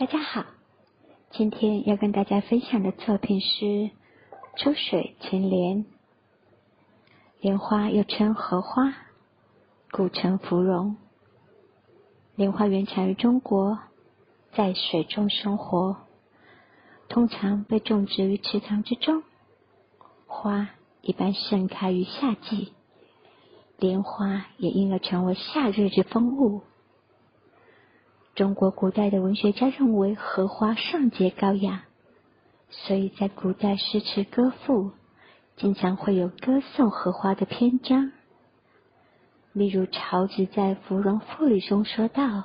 大家好，今天要跟大家分享的作品是《出水前莲》。莲花又称荷花，古称芙蓉。莲花原产于中国，在水中生活，通常被种植于池塘之中。花一般盛开于夏季，莲花也因而成为夏日之风物。中国古代的文学家认为荷花圣洁高雅，所以在古代诗词歌赋经常会有歌颂荷花的篇章。例如曹植在《芙蓉赋》里中说道：“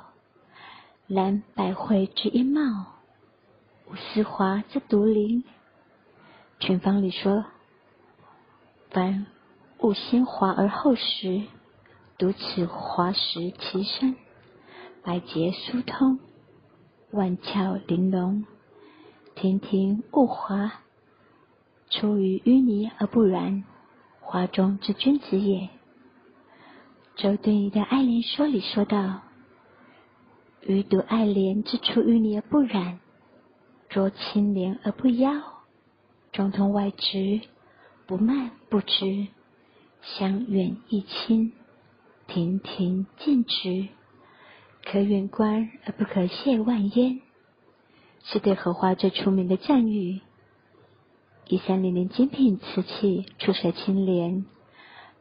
兰百卉之一茂，无丝华之独灵。”群芳里说：“凡物先华而后实，独此华实其身。”百节疏通，万窍玲珑，亭亭物华，出于淤泥而不染，华中之君子也。周敦颐的《爱莲说》里说道：“余独爱莲之出淤泥而不染，濯清涟而不妖，中通外直，不蔓不枝，香远益清，亭亭净植。”可远观而不可亵玩焉，是对荷花最出名的赞誉。一三零零精品瓷器出水青莲，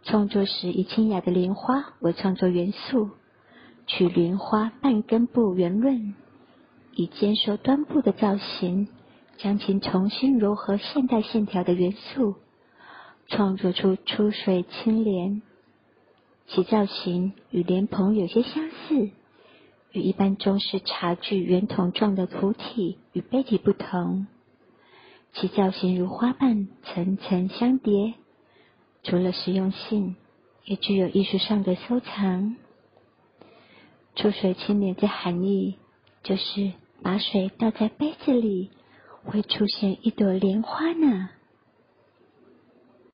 创作时以清雅的莲花为创作元素，取莲花半根部圆润，以坚瘦端部的造型，将其重新柔和现代线条的元素，创作出出水青莲。其造型与莲蓬有些相似。与一般中式茶具圆筒状的壶体与杯体不同，其造型如花瓣层层相叠，除了实用性，也具有艺术上的收藏。出水青莲的含义，就是把水倒在杯子里，会出现一朵莲花呢。